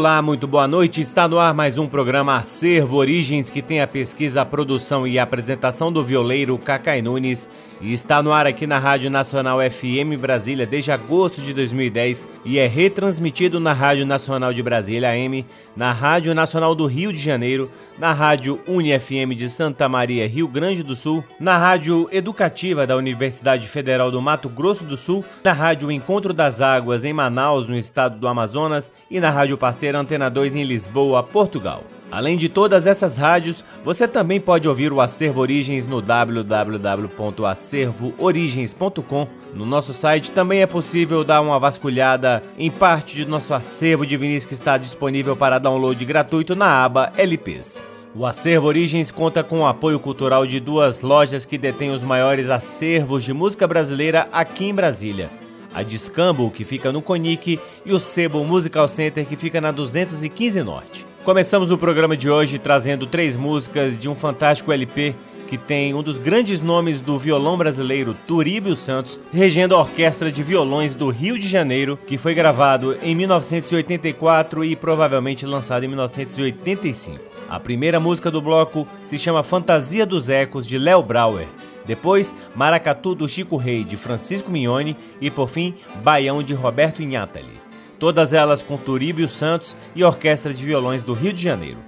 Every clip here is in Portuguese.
Olá, muito boa noite. Está no ar mais um programa Acervo Origens que tem a pesquisa, a produção e a apresentação do violeiro Cacai Nunes e está no ar aqui na Rádio Nacional FM Brasília desde agosto de 2010 e é retransmitido na Rádio Nacional de Brasília AM, na Rádio Nacional do Rio de Janeiro, na Rádio UniFM de Santa Maria, Rio Grande do Sul, na Rádio Educativa da Universidade Federal do Mato Grosso do Sul, na Rádio Encontro das Águas em Manaus, no estado do Amazonas e na Rádio Parceira Antena 2 em Lisboa, Portugal. Além de todas essas rádios, você também pode ouvir o Acervo Origens no www.acervoorigens.com. No nosso site também é possível dar uma vasculhada em parte de nosso acervo de vinis que está disponível para download gratuito na aba LPs. O Acervo Origens conta com o apoio cultural de duas lojas que detêm os maiores acervos de música brasileira aqui em Brasília. A Discambo, que fica no Conic, e o Sebo Musical Center, que fica na 215 Norte. Começamos o programa de hoje trazendo três músicas de um fantástico LP que tem um dos grandes nomes do violão brasileiro, Turíbio Santos, regendo a Orquestra de Violões do Rio de Janeiro, que foi gravado em 1984 e provavelmente lançado em 1985. A primeira música do bloco se chama Fantasia dos Ecos, de Léo Brauer. Depois, Maracatu do Chico Rei, de Francisco Mignone. E por fim, Baião, de Roberto Inhatali todas elas com Turíbio Santos e Orquestra de Violões do Rio de Janeiro.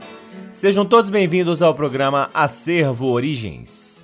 Sejam todos bem-vindos ao programa Acervo Origens.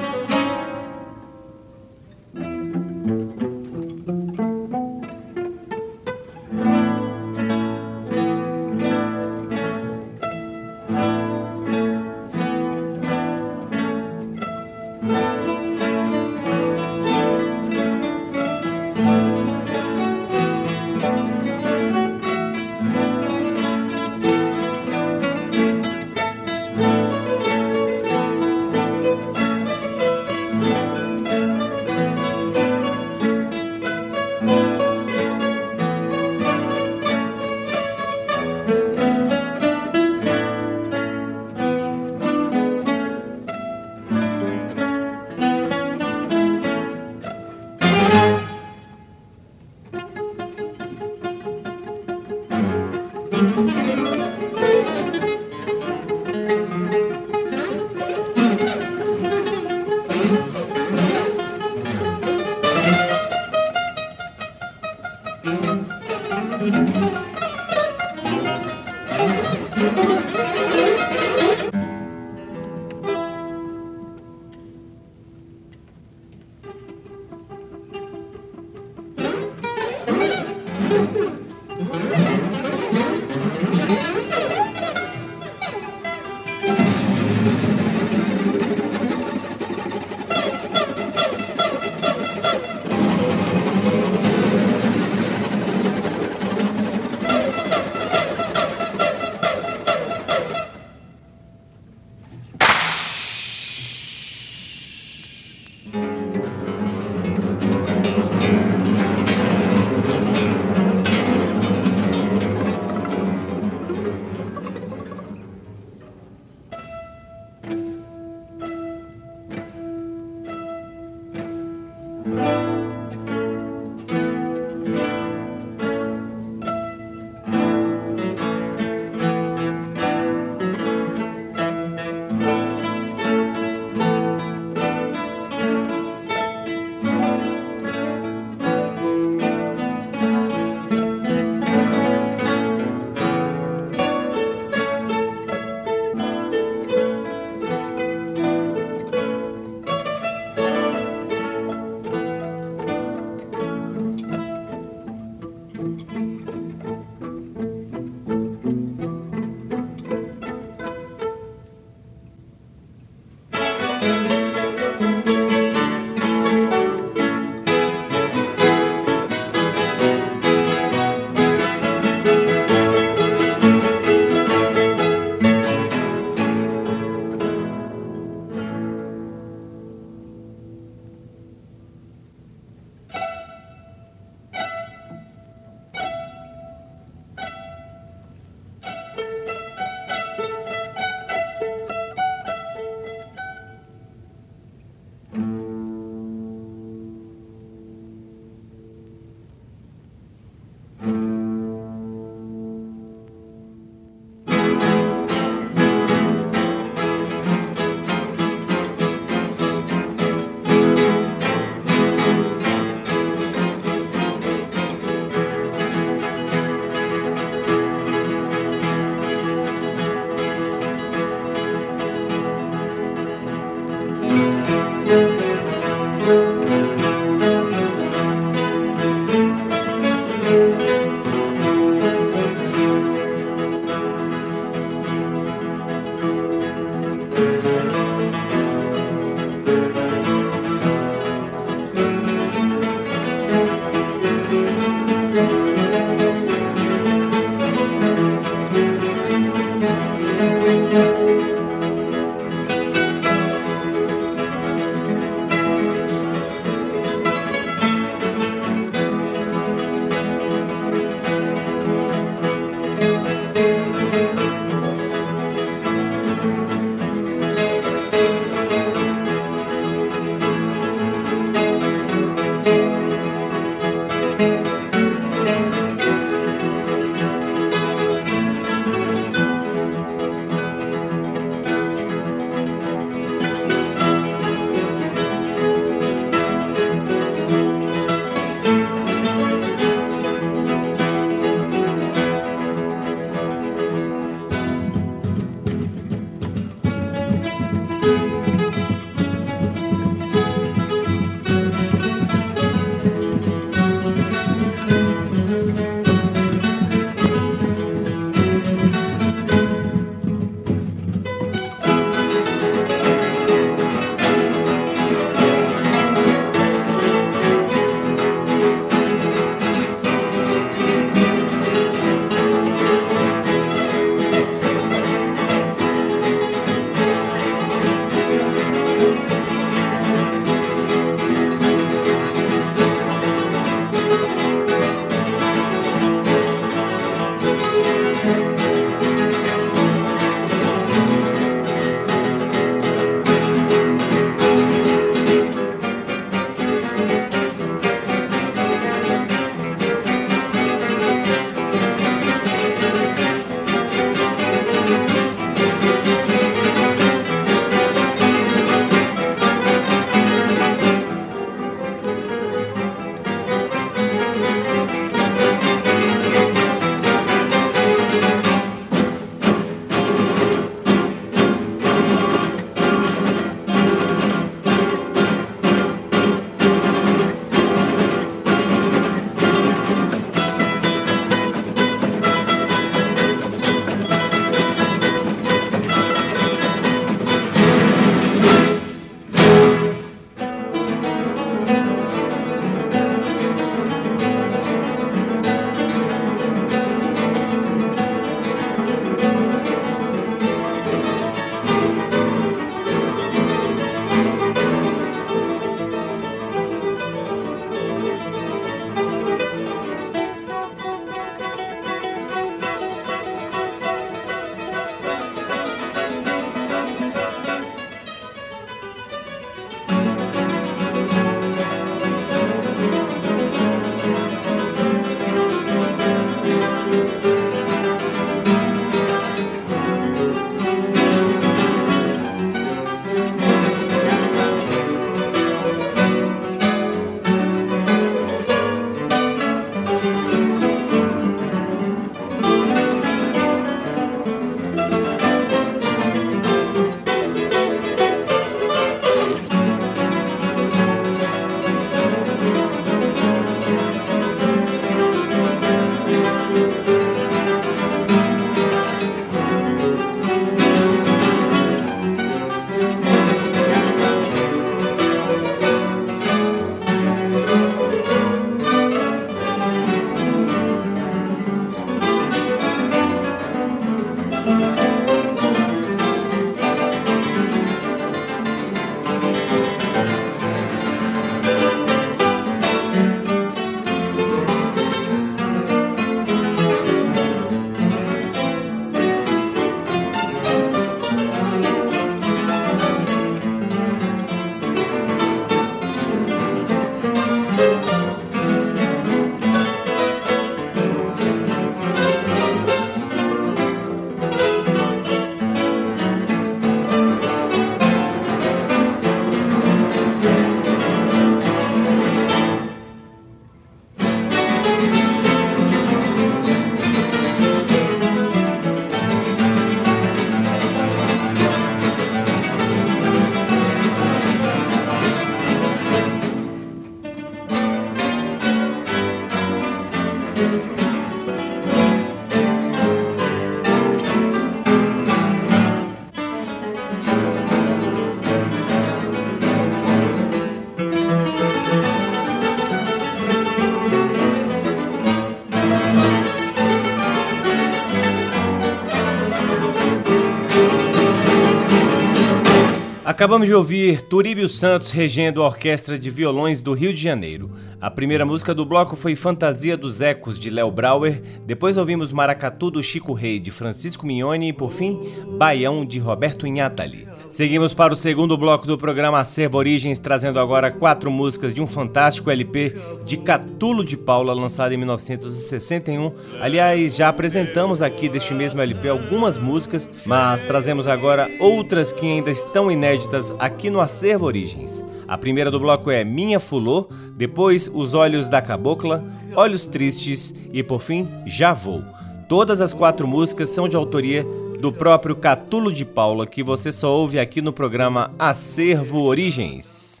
Acabamos de ouvir Turíbio Santos regendo a orquestra de violões do Rio de Janeiro. A primeira música do bloco foi Fantasia dos Ecos, de Léo Brauer. Depois ouvimos Maracatu, do Chico Rei, de Francisco Mignoni. E, por fim, Baião, de Roberto Inhatali. Seguimos para o segundo bloco do programa Acervo Origens, trazendo agora quatro músicas de um fantástico LP de Catulo de Paula, lançado em 1961. Aliás, já apresentamos aqui deste mesmo LP algumas músicas, mas trazemos agora outras que ainda estão inéditas aqui no Acervo Origens. A primeira do bloco é Minha Fulô, depois Os Olhos da Cabocla, Olhos Tristes e, por fim, Já Vou. Todas as quatro músicas são de autoria do próprio Catulo de Paula, que você só ouve aqui no programa Acervo Origens.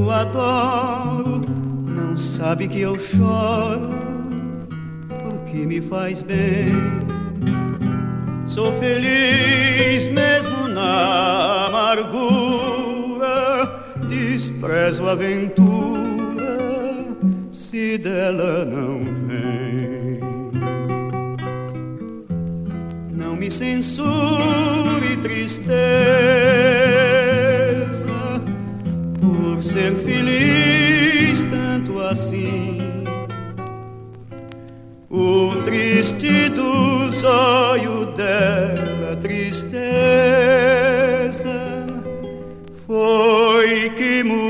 tanto adoro não sabe que eu choro porque me faz bem Sou feliz mesmo na amargura, desprezo a aventura se dela não vem. Não me censure tristeza ser feliz tanto assim. O triste dos olhos dela tristeza foi que mudou-se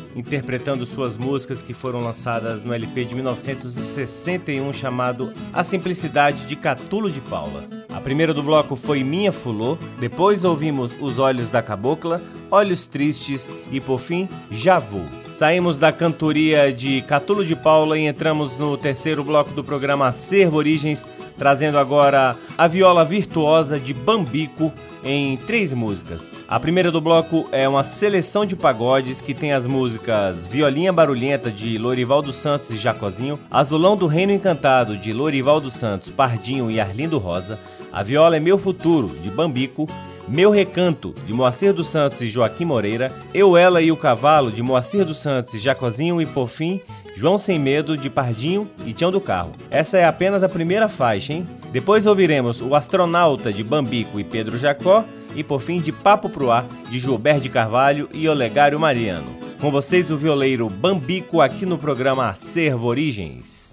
interpretando suas músicas que foram lançadas no LP de 1961 chamado A Simplicidade de Catulo de Paula. A primeira do bloco foi Minha Fulô, depois ouvimos Os Olhos da Cabocla, Olhos Tristes e por fim Javu. Saímos da cantoria de Catulo de Paula e entramos no terceiro bloco do programa Acervo Origens, trazendo agora a viola virtuosa de Bambico em três músicas. A primeira do bloco é uma seleção de pagodes que tem as músicas Violinha Barulhenta de Lorival dos Santos e Jacozinho, Azulão do Reino Encantado de Lorival dos Santos, Pardinho e Arlindo Rosa, A Viola é Meu Futuro de Bambico, Meu Recanto de Moacir dos Santos e Joaquim Moreira, Eu, Ela e o Cavalo de Moacir dos Santos e Jacozinho e por fim João Sem Medo, de Pardinho e Tião do Carro. Essa é apenas a primeira faixa, hein? Depois ouviremos O Astronauta, de Bambico e Pedro Jacó, e por fim de Papo Pro Ar, de Gilberto de Carvalho e Olegário Mariano. Com vocês do violeiro Bambico aqui no programa Acervo Origens.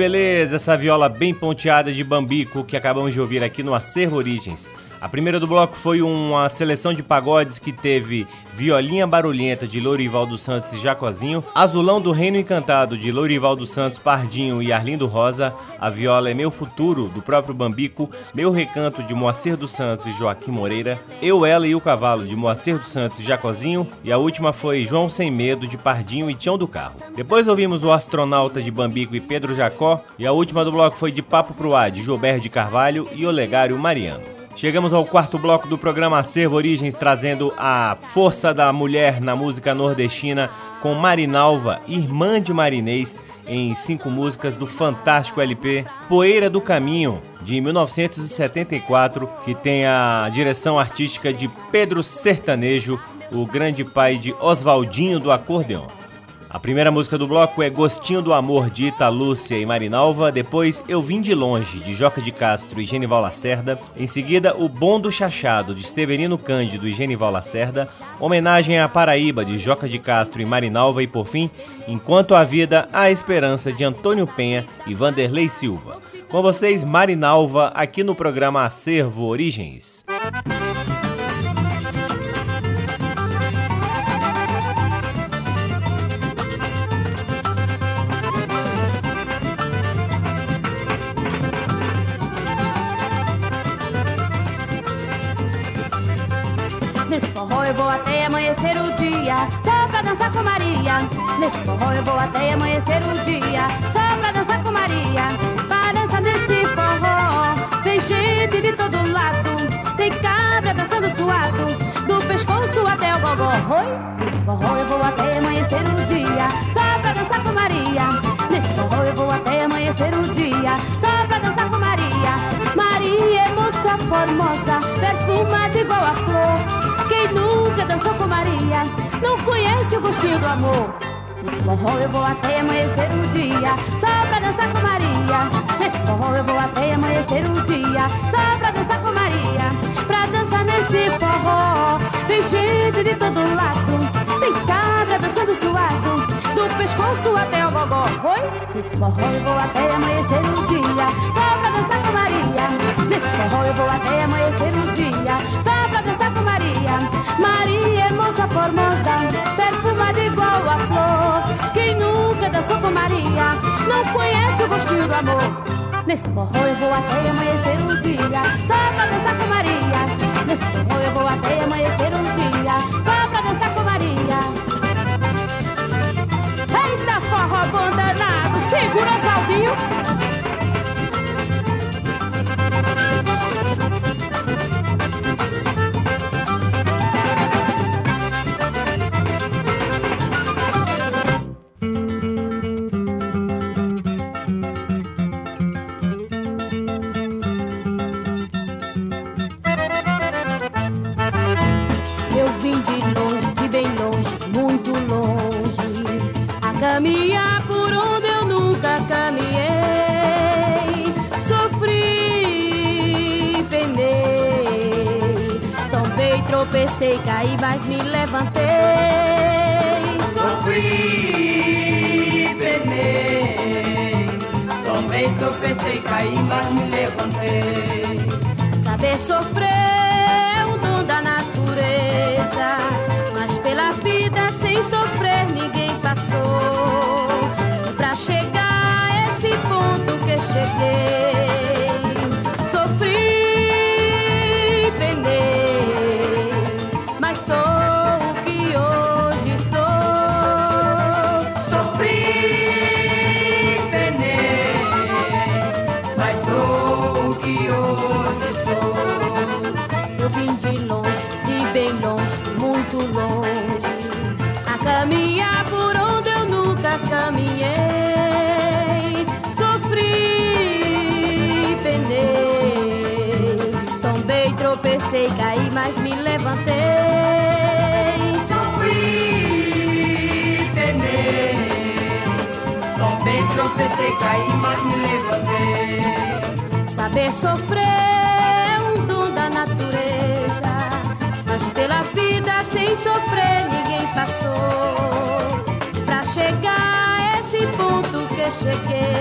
Beleza, essa viola bem ponteada de bambico que acabamos de ouvir aqui no Acervo Origens. A primeira do bloco foi uma seleção de pagodes que teve Violinha Barulhenta de Lourival dos Santos e Jacozinho, Azulão do Reino Encantado de Lourival dos Santos, Pardinho e Arlindo Rosa, A Viola é Meu Futuro do próprio Bambico, Meu Recanto de Moacir dos Santos e Joaquim Moreira, Eu, Ela e o Cavalo de Moacir dos Santos e Jacozinho e a última foi João Sem Medo de Pardinho e Tião do Carro. Depois ouvimos o Astronauta de Bambico e Pedro Jacó e a última do bloco foi de Papo Pro Ar de Gilberto de Carvalho e Olegário Mariano. Chegamos ao quarto bloco do programa Acervo Origens, trazendo a força da mulher na música nordestina com Marinalva, irmã de Marinês, em cinco músicas do fantástico LP Poeira do Caminho, de 1974, que tem a direção artística de Pedro Sertanejo, o grande pai de Oswaldinho do Acordeão. A primeira música do bloco é Gostinho do Amor de Ita Lúcia e Marinalva, depois Eu Vim de Longe de Joca de Castro e Genival Lacerda, em seguida O Bom do Chachado de Severino Cândido e Genival Lacerda, Homenagem à Paraíba de Joca de Castro e Marinalva e por fim Enquanto a Vida, a Esperança de Antônio Penha e Vanderlei Silva. Com vocês, Marinalva, aqui no programa Acervo Origens. eu Nesse forró eu vou até amanhecer o dia Só pra dançar com Maria Pra dançar nesse forró. Tem gente de todo lado Tem cabra dançando suado Do pescoço até o gogó? Nesse forró eu vou até amanhecer o dia Só pra dançar com Maria. Nesse forró eu vou até amanhecer o dia Só pra dançar com Maria. Maria é moça formosa Perfumada igual a flor. Quem nunca dançou com Maria não conhece o gostinho do amor. Forró eu vou até amanhecer o dia, só pra dançar com Maria. Nesse forró eu vou até amanhecer o dia, só pra dançar com Maria. Pra dançar nesse forró, tem gente de todo lado, tem cabra dançando suado, do pescoço até o gogó. Oi? Nesse forró eu vou até amanhecer o dia, só pra dançar com Maria. Nesse forró eu vou até amanhecer o dia, dançou com Maria não conhece o gostinho do amor. Nesse forró eu vou até amanhecer um dia, só pra dançar com Maria. Nesse forró eu vou até amanhecer um dia, caminhei, sofri, penei, tombei, tropecei, caí, mas me levantei. Sofri, penei, tombei, tropecei, caí, mas me levantei. Saber sofrer é um dom da natureza, pela vida sem sofrer ninguém passou chegar a esse ponto que cheguei.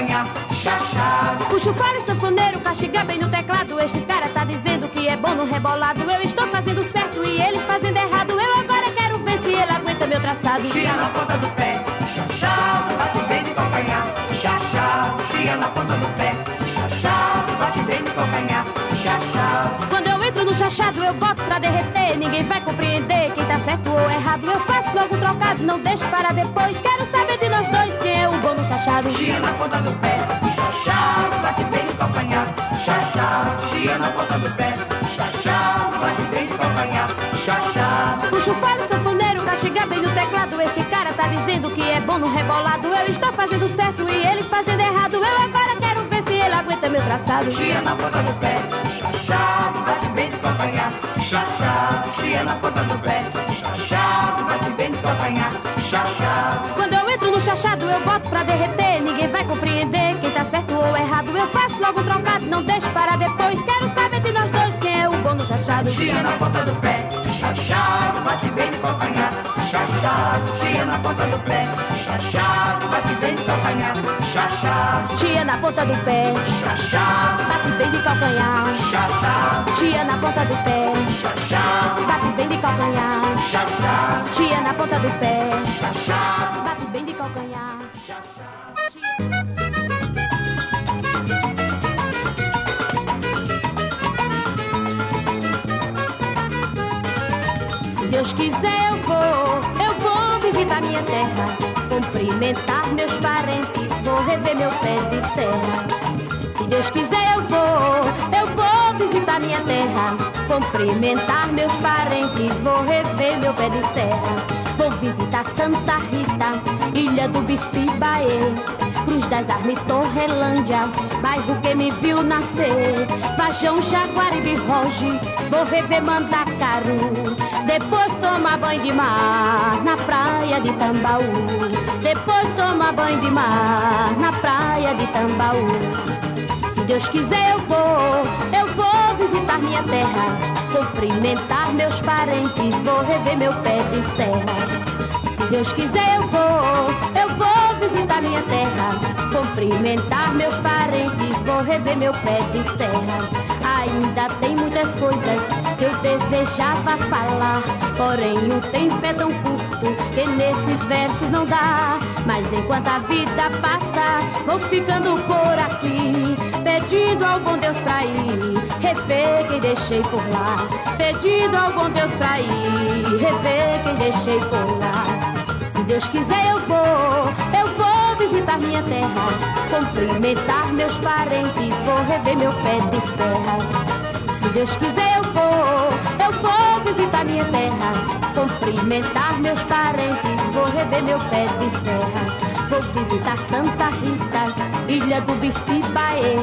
Calcanhar, chachado. O fole sanfoneiro, castiga bem no teclado. Este cara tá dizendo que é bom no rebolado. Eu estou fazendo certo e ele fazendo errado. Eu agora quero ver se ele aguenta meu traçado. Chia na ponta do pé, chachado, bate bem de calcanhar, chachado, chia na ponta do pé, chachado, bate bem de calcanhar, chachado. Quando eu entro no chachado, eu boto pra derreter. Ninguém vai compreender quem tá certo ou errado. Eu faço logo um trocado, não deixo para depois. Ponta do pé, chachado, bate bem de calcanhar. Puxa o fole sanfoneiro, castiga bem no teclado. Este cara tá dizendo que é bom no rebolado. Eu estou fazendo certo e ele fazendo errado. Eu agora quero ver se ele aguenta meu traçado. Chia na ponta do pé, chachado, bate bem de calcanhar, chachado, chia na ponta do pé, chachado, bate bem de calcanhar, chachado. Quando eu entro no chachado, eu boto pra derreter. Chia na ponta do pé, chachado, bate bem de calcanhar, chachado, chia na ponta do pé, chachado, bate bem de calcanhar, chachado, Tia na ponta do pé, chachado, bate bem de calcanhar. chachado, Tia na ponta do pé, chachado, bate bem de calcanhar. chachado, Tia na ponta do pé, chachado, cumprimentar meus parentes, vou rever meu pé de serra. Se Deus quiser eu vou, eu vou visitar minha terra, cumprimentar meus parentes, vou rever meu pé de serra. Vou visitar Santa Rita, Ilha do Bispo e Baê, Cruz das Armas, e Torrelândia, bairro que me viu nascer. Vajão, Jaguaribe, Roge, vou rever Mandacaru. Depois tomar banho de mar na praia de Tambaú. Depois tomar banho de mar na praia de Tambaú. Se Deus quiser eu vou, eu vou visitar minha terra, cumprimentar meus parentes, vou rever meu pé de serra. Se Deus quiser eu vou, eu vou visitar minha terra, cumprimentar meus parentes, vou rever meu pé de serra. Ainda tem muitas coisas que eu desejava falar, porém o tempo é tão curto que nesses versos não dá. Mas enquanto a vida passa, vou ficando por aqui, pedindo ao bom Deus pra ir, rever quem deixei por lá. Pedindo ao bom Deus pra ir, rever quem deixei por lá. Se Deus quiser eu vou, eu visitar minha terra, cumprimentar meus parentes, vou rever meu pé de serra. Se Deus quiser eu vou, eu vou visitar minha terra, cumprimentar meus parentes, vou rever meu pé de serra. Vou visitar Santa Rita, Ilha do Bispo Baê,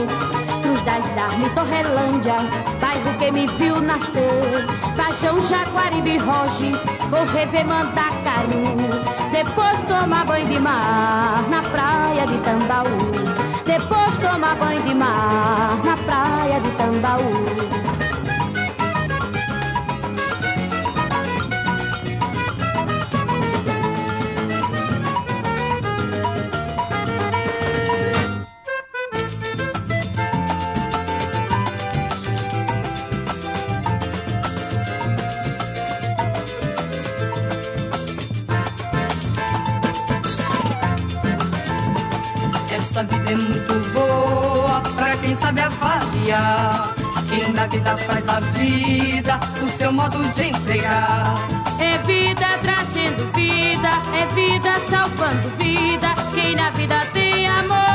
Cruz das Armas, Torrelândia, bairro que me viu nascer. Paixão, Jaguaribe, Roge, vou rever Mandacaru. Depois tomar banho de mar na praia de Tambaú. Depois tomar banho de mar na praia de Tambaú. Sabe avaliar. Quem na vida faz a vida, o seu modo de entregar. É vida trazendo vida, é vida salvando vida. Quem na vida tem amor,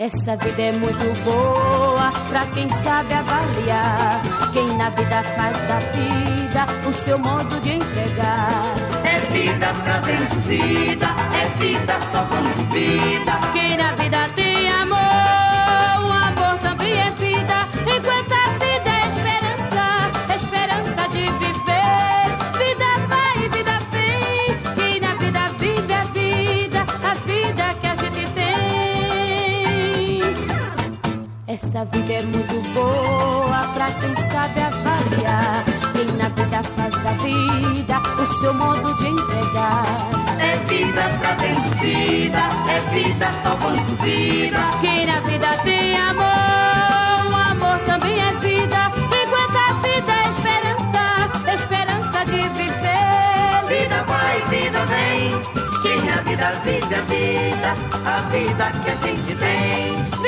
Essa vida é muito boa pra quem sabe avaliar. Quem na vida faz da vida o seu modo de entregar. É vida trazendo vida, é vida salvando vida. Quem na vida tem amor, muito boa pra quem sabe avaliar. Quem na vida faz da vida o seu modo de entregar. É vida trazendo vida, é vida salvando vida. Quem na vida tem amor, o amor também é vida. Enquanto a vida é esperança, esperança de viver. Vida vai, vida vem. Quem na vida vive a vida, a vida que a gente tem.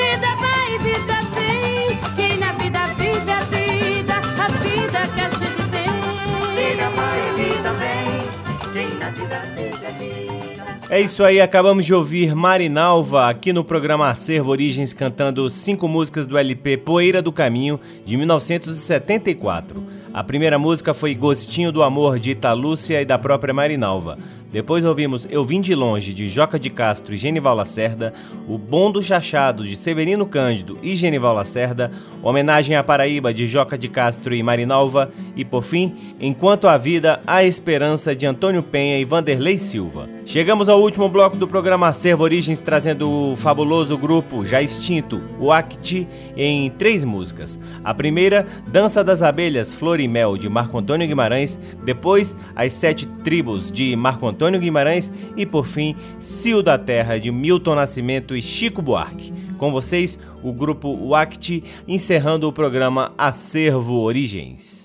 É isso aí, acabamos de ouvir Marinalva aqui no programa Acervo Origens cantando cinco músicas do LP Poeira do Caminho de 1974. A primeira música foi Gostinho do Amor de Italúcia e da própria Marinalva. Depois ouvimos Eu Vim de Longe, de Joca de Castro e Genival Lacerda, O Bom do Chachado, de Severino Cândido e Genival Lacerda, Homenagem à Paraíba, de Joca de Castro e Marinalva, e por fim, Enquanto a Vida, a Esperança, de Antônio Penha e Vanderlei Silva. Chegamos ao último bloco do programa Acervo Origens, trazendo o fabuloso grupo, já extinto, o Acti, em três músicas. A primeira, Dança das Abelhas, Flor e Mel, de Marco Antônio Guimarães, depois, As Sete Tribos, de Marco Antônio Antônio Guimarães e, por fim, Cio da Terra, de Milton Nascimento e Chico Buarque. Com vocês, o grupo WACT, encerrando o programa Acervo Origens.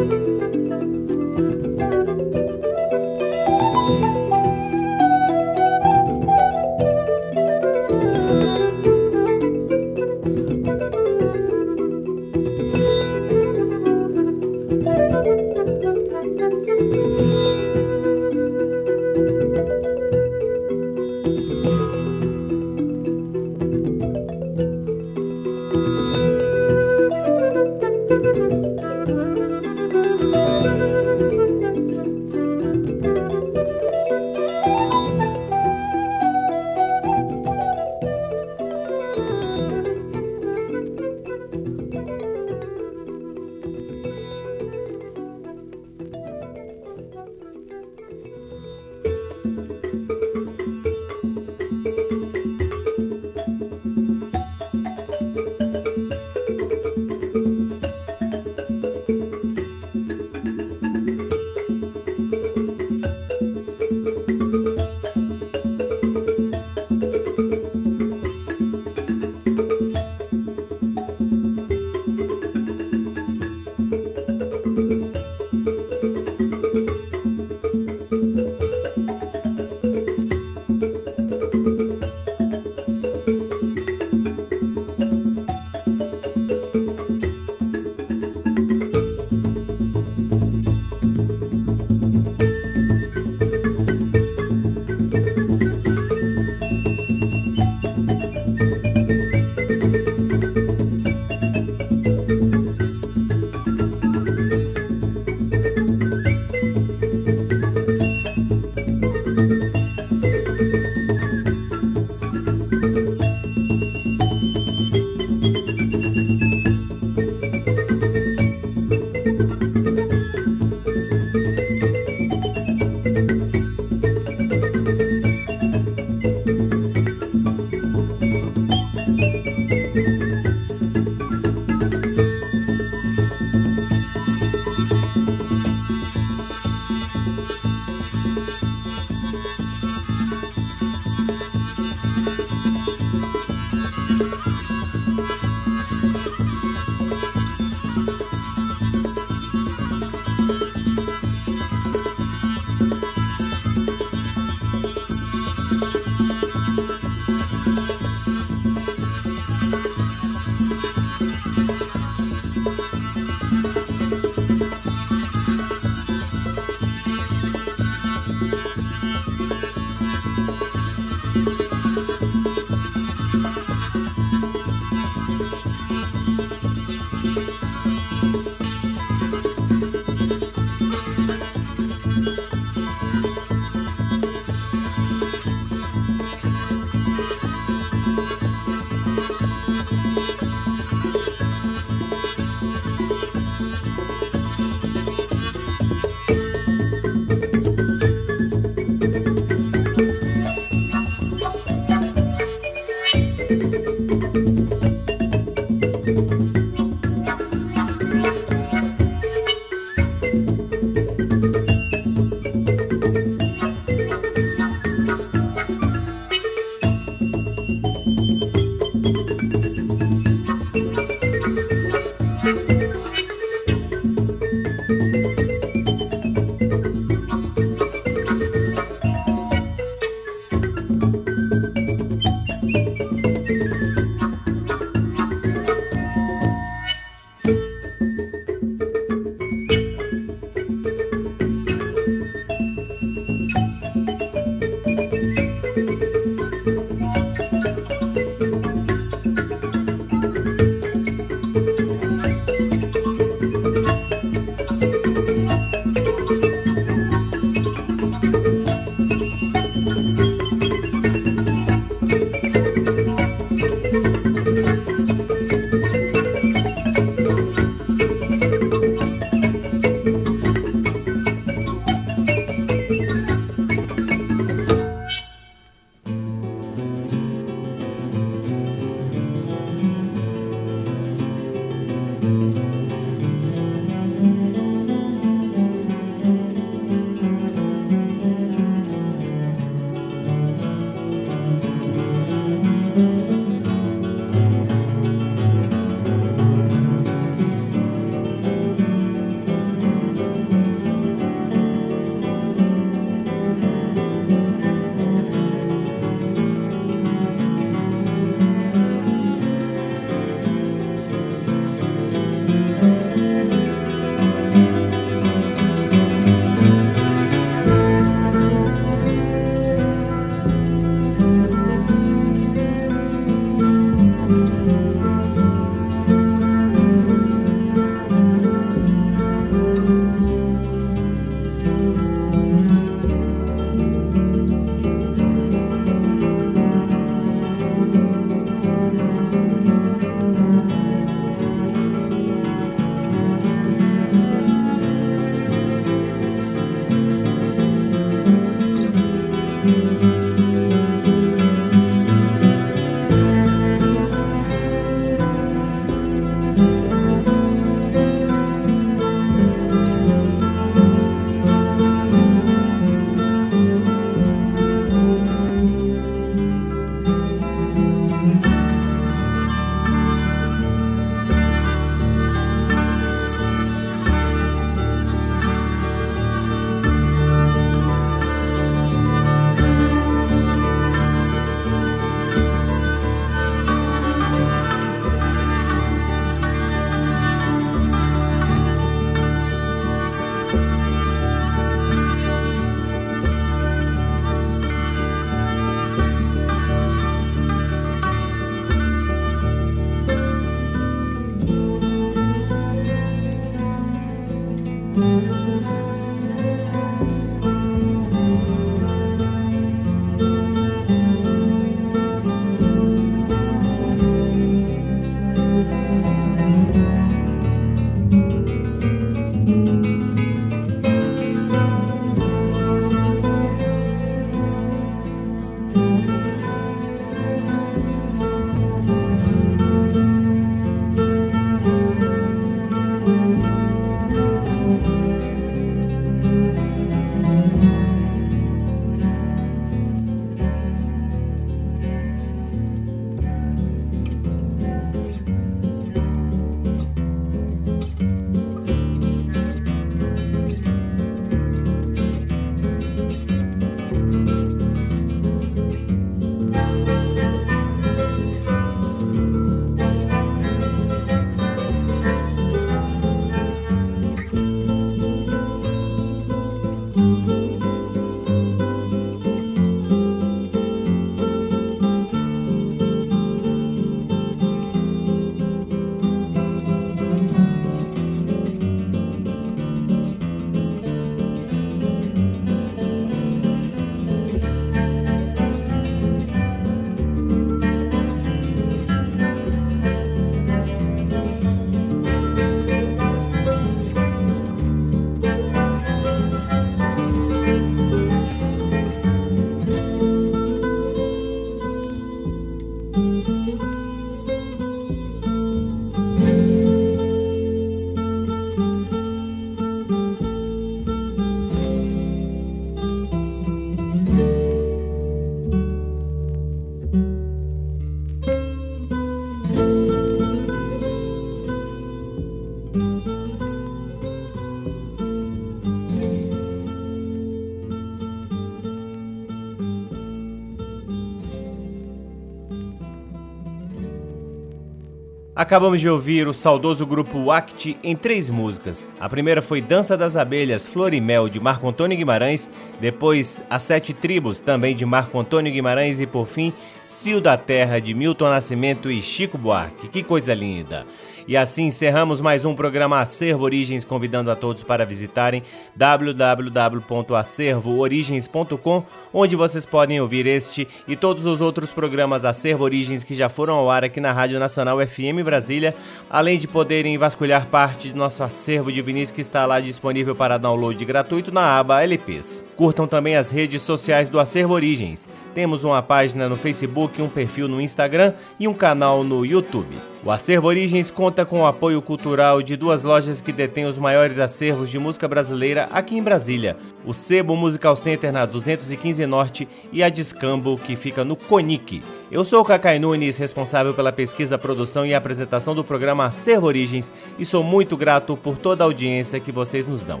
Acabamos de ouvir o saudoso grupo Act em três músicas. A primeira foi Dança das Abelhas, Flor e Mel, de Marco Antônio Guimarães, depois As Sete Tribos, também de Marco Antônio Guimarães, e por fim, Cio da Terra, de Milton Nascimento e Chico Buarque. Que coisa linda! E assim encerramos mais um programa Acervo Origens, convidando a todos para visitarem www.acervoorigens.com, onde vocês podem ouvir este e todos os outros programas Acervo Origens que já foram ao ar aqui na Rádio Nacional FM Brasília, além de poderem vasculhar parte do nosso acervo de vinis que está lá disponível para download gratuito na aba LPs. Curtam também as redes sociais do Acervo Origens. Temos uma página no Facebook, um perfil no Instagram e um canal no YouTube. O Acervo Origens conta com o apoio cultural de duas lojas que detêm os maiores acervos de música brasileira aqui em Brasília: o Sebo Musical Center na 215 Norte e a Discambo, que fica no Conic. Eu sou o Cacai Nunes, responsável pela pesquisa, produção e apresentação do programa Acervo Origens, e sou muito grato por toda a audiência que vocês nos dão.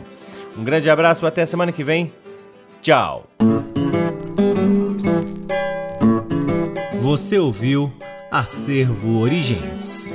Um grande abraço, até a semana que vem. Tchau! Você ouviu Acervo Origens.